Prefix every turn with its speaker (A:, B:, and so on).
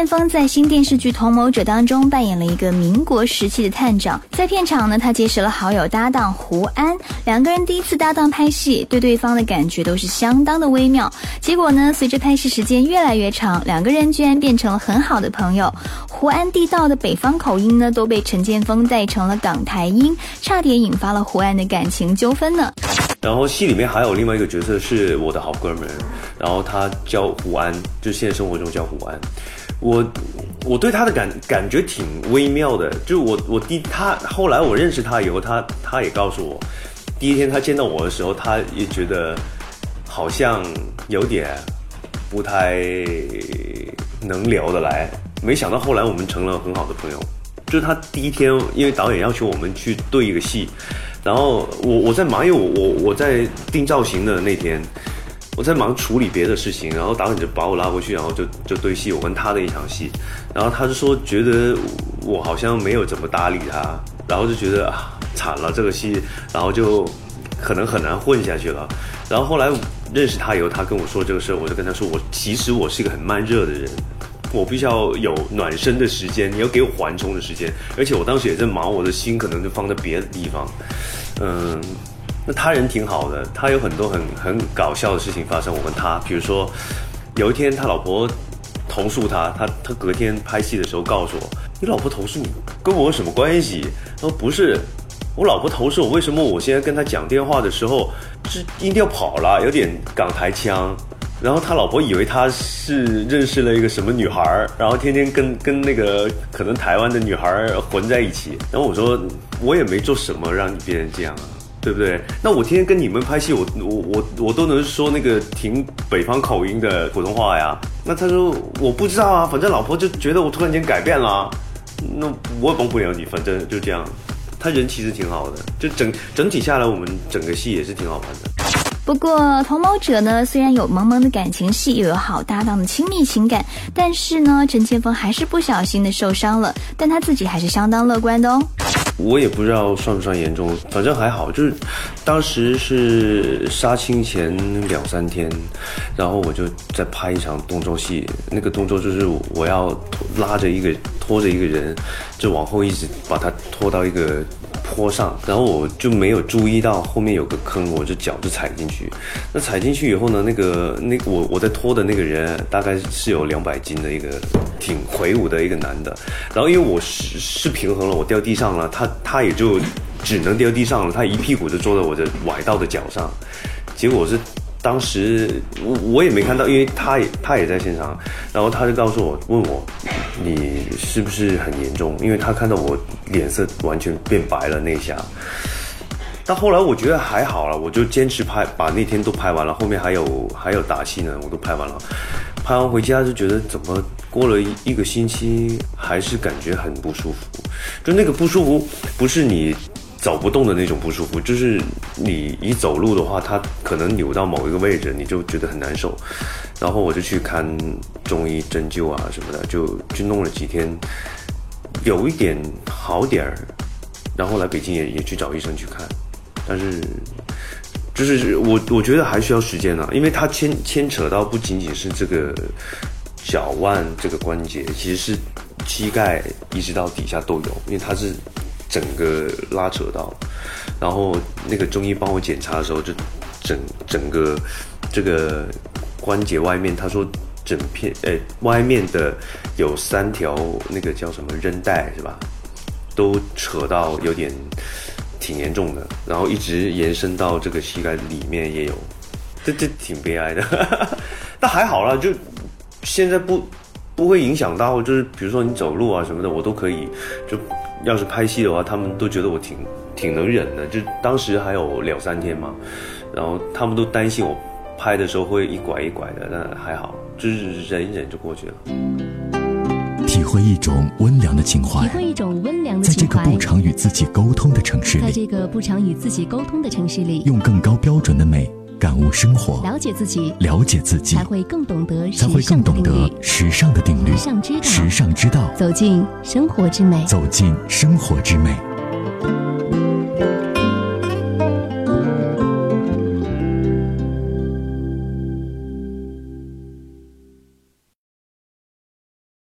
A: 建锋在新电视剧《同谋者》当中扮演了一个民国时期的探长，在片场呢，他结识了好友搭档胡安，两个人第一次搭档拍戏，对对方的感觉都是相当的微妙。结果呢，随着拍戏时间越来越长，两个人居然变成了很好的朋友。胡安地道的北方口音呢，都被陈建锋带成了港台音，差点引发了胡安的感情纠纷呢。
B: 然后戏里面还有另外一个角色是我的好哥们，然后他叫胡安，就现实生活中叫胡安。我我对他的感感觉挺微妙的，就我我第他后来我认识他以后，他他也告诉我，第一天他见到我的时候，他也觉得好像有点不太能聊得来，没想到后来我们成了很好的朋友。就是他第一天，因为导演要求我们去对一个戏，然后我我在忙，因为我我我在定造型的那天。我在忙处理别的事情，然后导演就把我拉过去，然后就就对戏，我跟他的一场戏，然后他就说觉得我好像没有怎么搭理他，然后就觉得啊惨了这个戏，然后就可能很难混下去了。然后后来认识他以后，他跟我说这个事，我就跟他说我其实我是一个很慢热的人，我必须要有暖身的时间，你要给我缓冲的时间，而且我当时也在忙，我的心可能就放在别的地方，嗯。那他人挺好的，他有很多很很搞笑的事情发生。我跟他，比如说，有一天他老婆投诉他，他他隔天拍戏的时候告诉我：“你老婆投诉你，跟我有什么关系？”他说：“不是，我老婆投诉我，为什么我现在跟他讲电话的时候是音调跑了，有点港台腔？然后他老婆以为他是认识了一个什么女孩，然后天天跟跟那个可能台湾的女孩混在一起。然后我说：我也没做什么让你变成这样啊。”对不对？那我天天跟你们拍戏，我我我我都能说那个挺北方口音的普通话呀。那他说我不知道啊，反正老婆就觉得我突然间改变了，那我也帮不了你，反正就这样。他人其实挺好的，就整整体下来，我们整个戏也是挺好看的。
A: 不过同谋者呢，虽然有萌萌的感情戏，又有好搭档的亲密情感，但是呢，陈千锋还是不小心的受伤了，但他自己还是相当乐观的哦。
B: 我也不知道算不算严重，反正还好。就是当时是杀青前两三天，然后我就在拍一场动作戏。那个动作就是我要拉着一个拖着一个人，就往后一直把他拖到一个。拖上，然后我就没有注意到后面有个坑，我就脚就踩进去。那踩进去以后呢，那个那我我在拖的那个人大概是有两百斤的一个挺魁梧的一个男的。然后因为我是是平衡了，我掉地上了，他他也就只能掉地上了，他一屁股就坐在我的崴到的脚上，结果是。当时我我也没看到，因为他也他也在现场，然后他就告诉我，问我你是不是很严重？因为他看到我脸色完全变白了那一下。但后来我觉得还好了，我就坚持拍，把那天都拍完了，后面还有 还有打戏呢，我都拍完了。拍完回家就觉得怎么过了一个星期还是感觉很不舒服，就那个不舒服不是你。走不动的那种不舒服，就是你一走路的话，它可能扭到某一个位置，你就觉得很难受。然后我就去看中医针灸啊什么的，就去弄了几天，有一点好点儿。然后来北京也也去找医生去看，但是就是我我觉得还需要时间呢，因为它牵牵扯到不仅仅是这个脚腕这个关节，其实是膝盖一直到底下都有，因为它是。整个拉扯到，然后那个中医帮我检查的时候，就整整个这个关节外面，他说整片呃外面的有三条那个叫什么韧带是吧，都扯到有点挺严重的，然后一直延伸到这个膝盖里面也有，这这挺悲哀的，但还好啦，就现在不不会影响到，就是比如说你走路啊什么的，我都可以就。要是拍戏的话，他们都觉得我挺挺能忍的。就当时还有两三天嘛，然后他们都担心我拍的时候会一拐一拐的，但还好，就是忍一忍就过去了。
C: 体会一种温良的情怀，
D: 体会一种温良的
C: 情怀，在这个不常与自己沟通的城市里，
D: 在这个不常与自己沟通的城市里，
C: 用更高标准的美感悟生活，
D: 了解自己，
C: 了解自己，
D: 才会更懂得，
C: 才会更懂得时尚的定律，
D: 时尚之道，
C: 时尚之道，
D: 走进生活之美，
C: 走进生活之美。